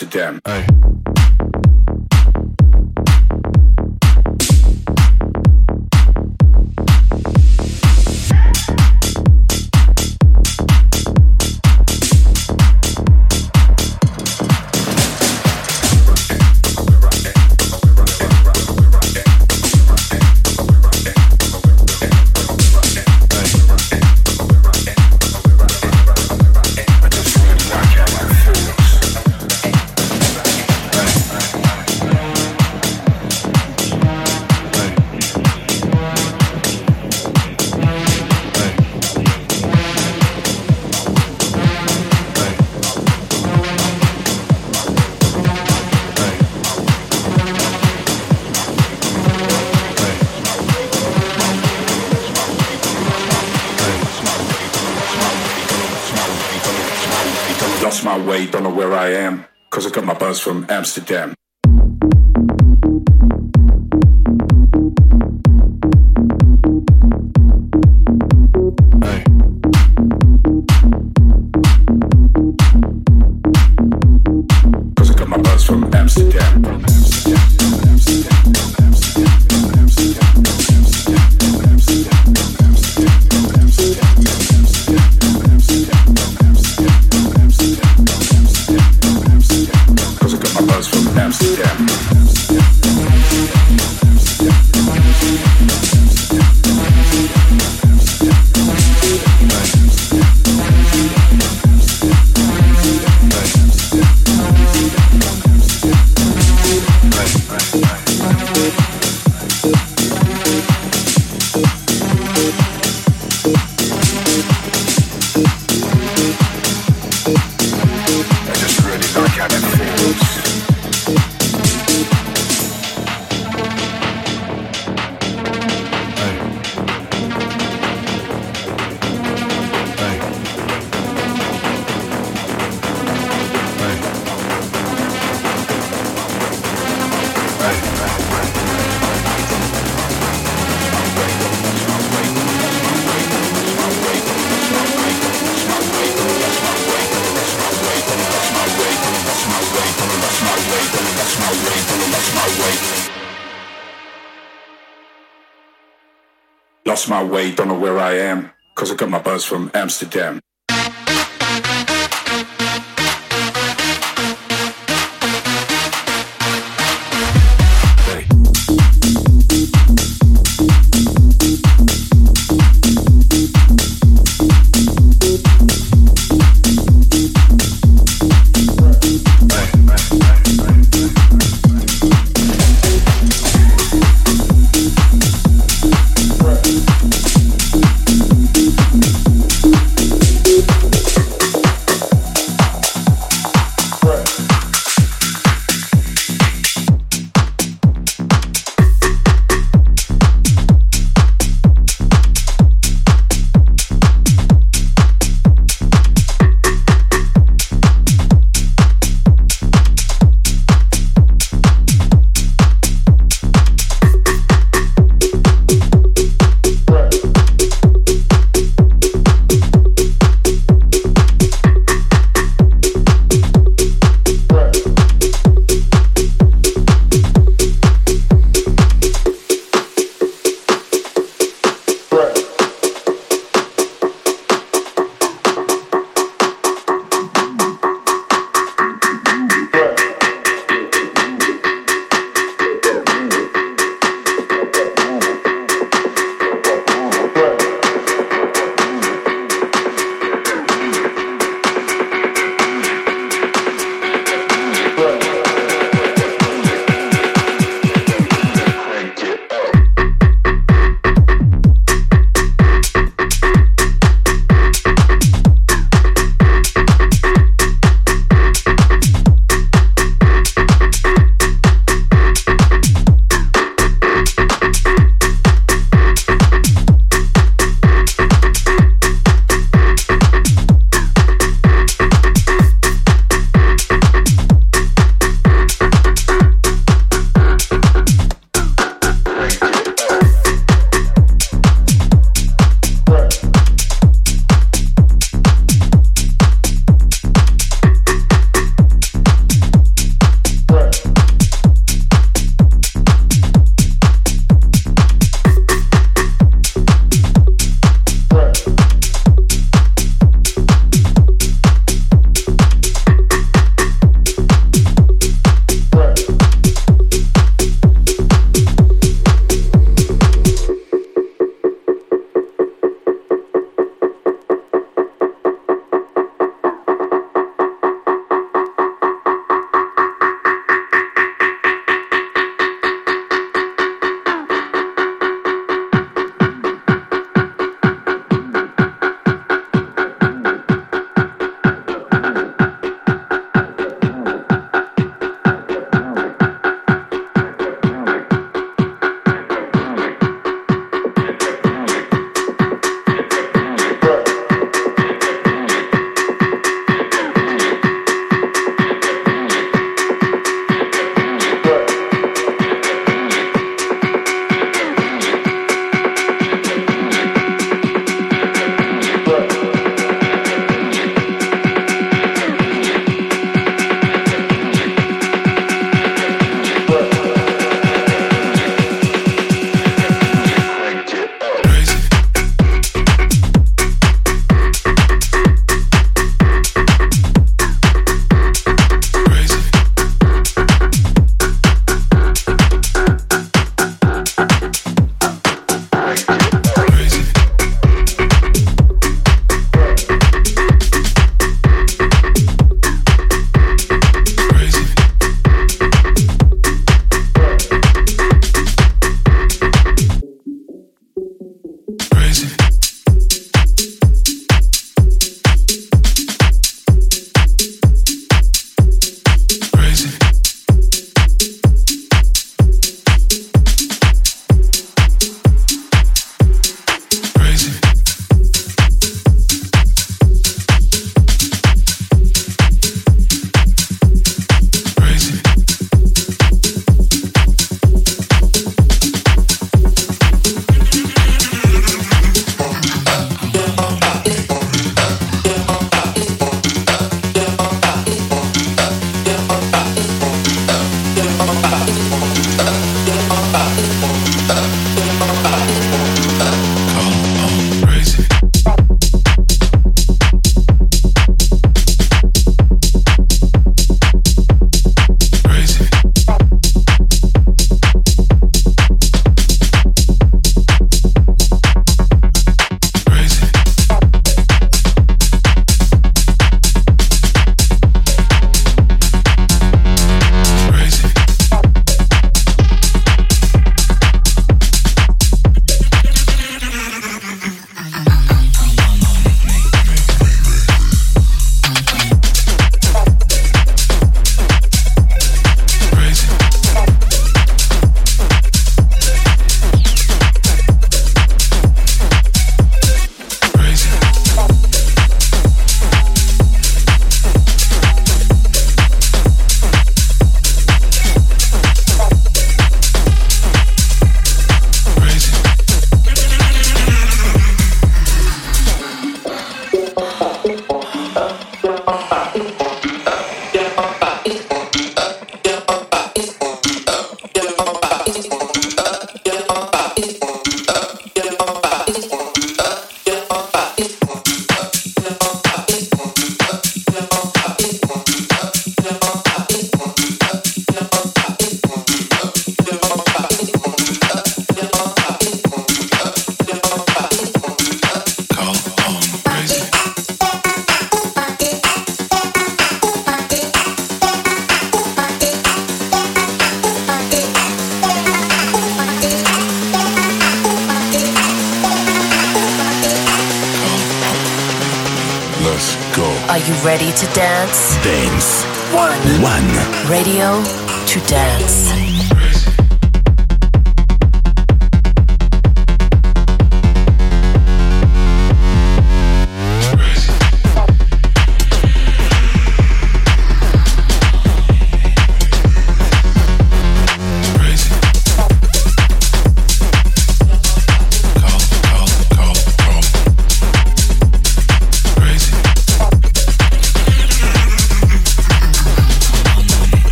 Amsterdam. from Amsterdam. way, don't know where I am, because I got my buzz from Amsterdam.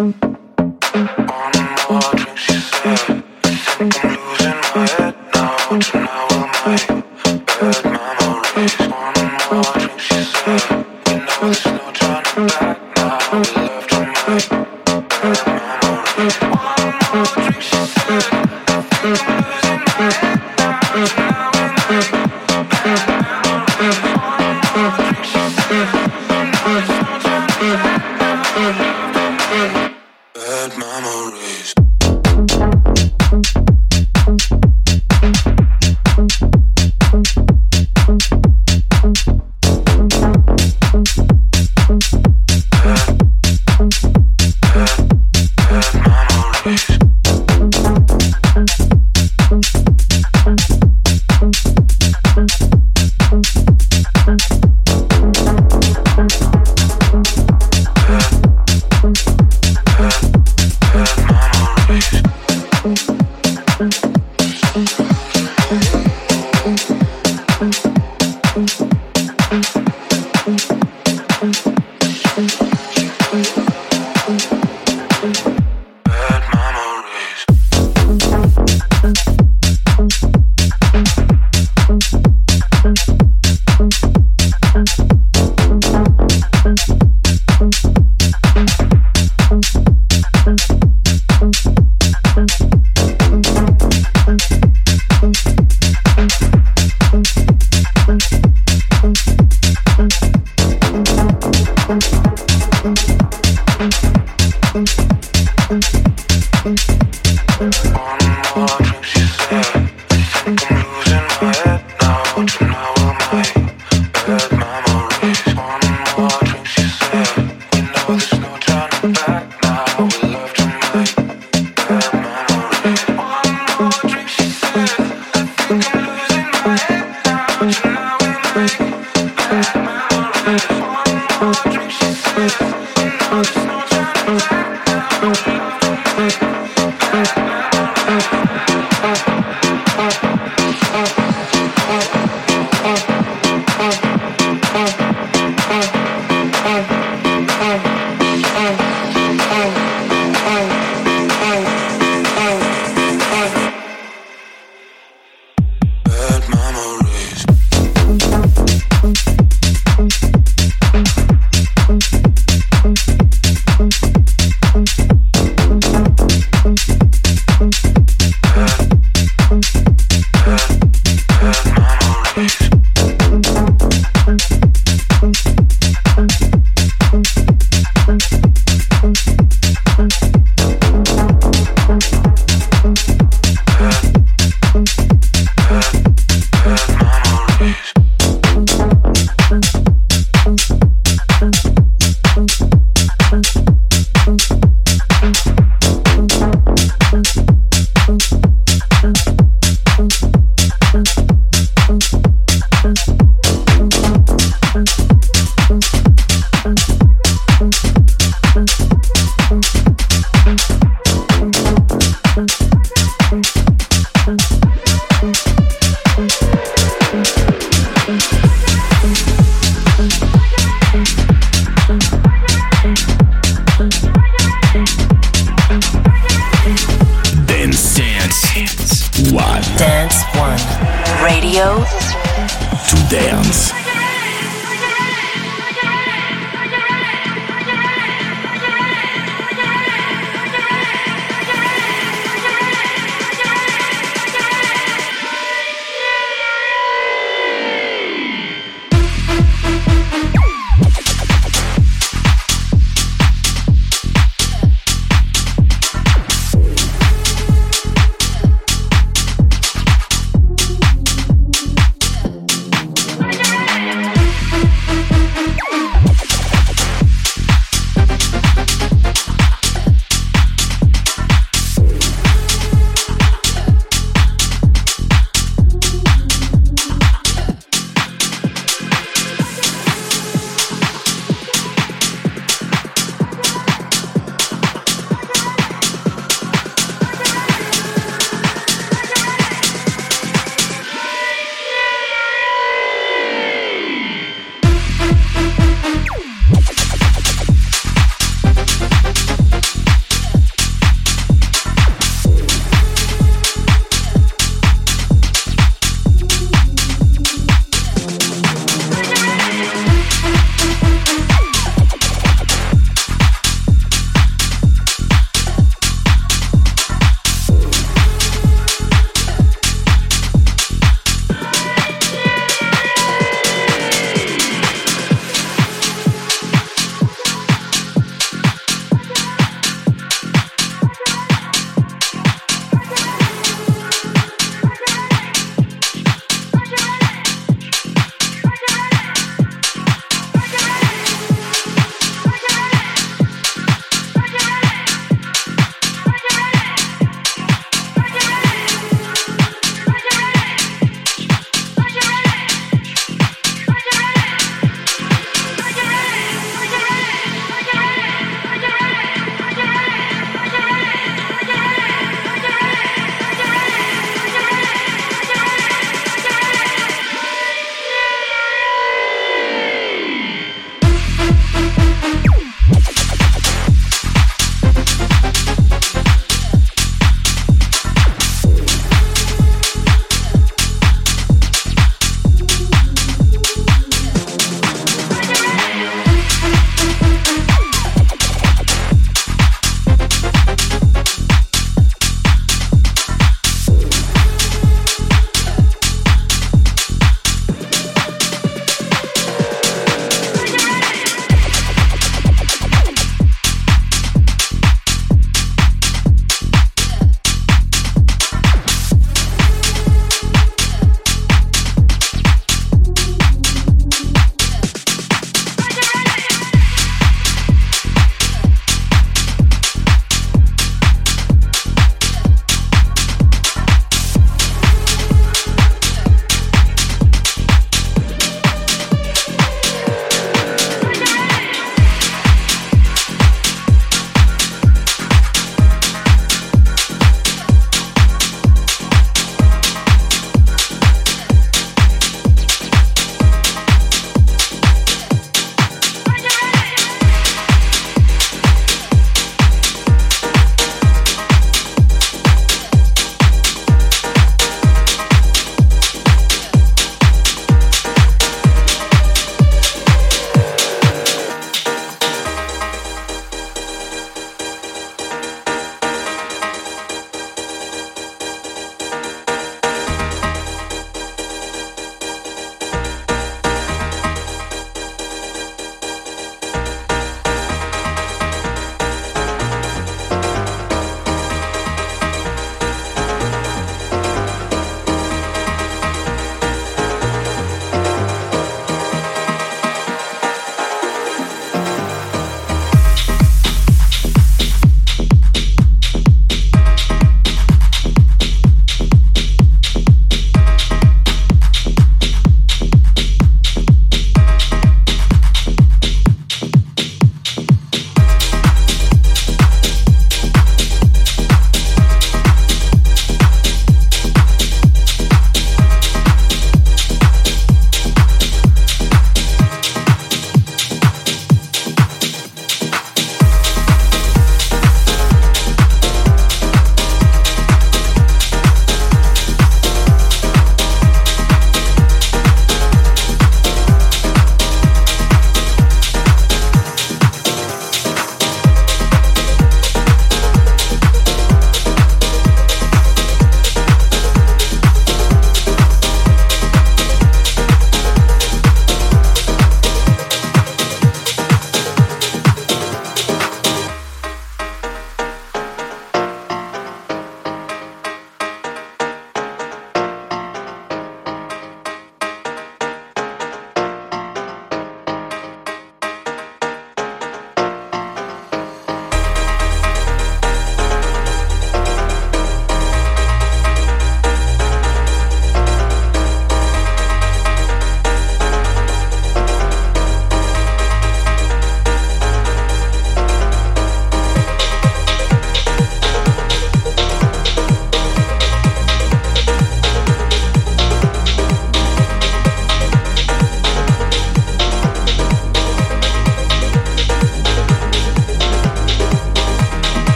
On walking, she said.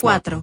4.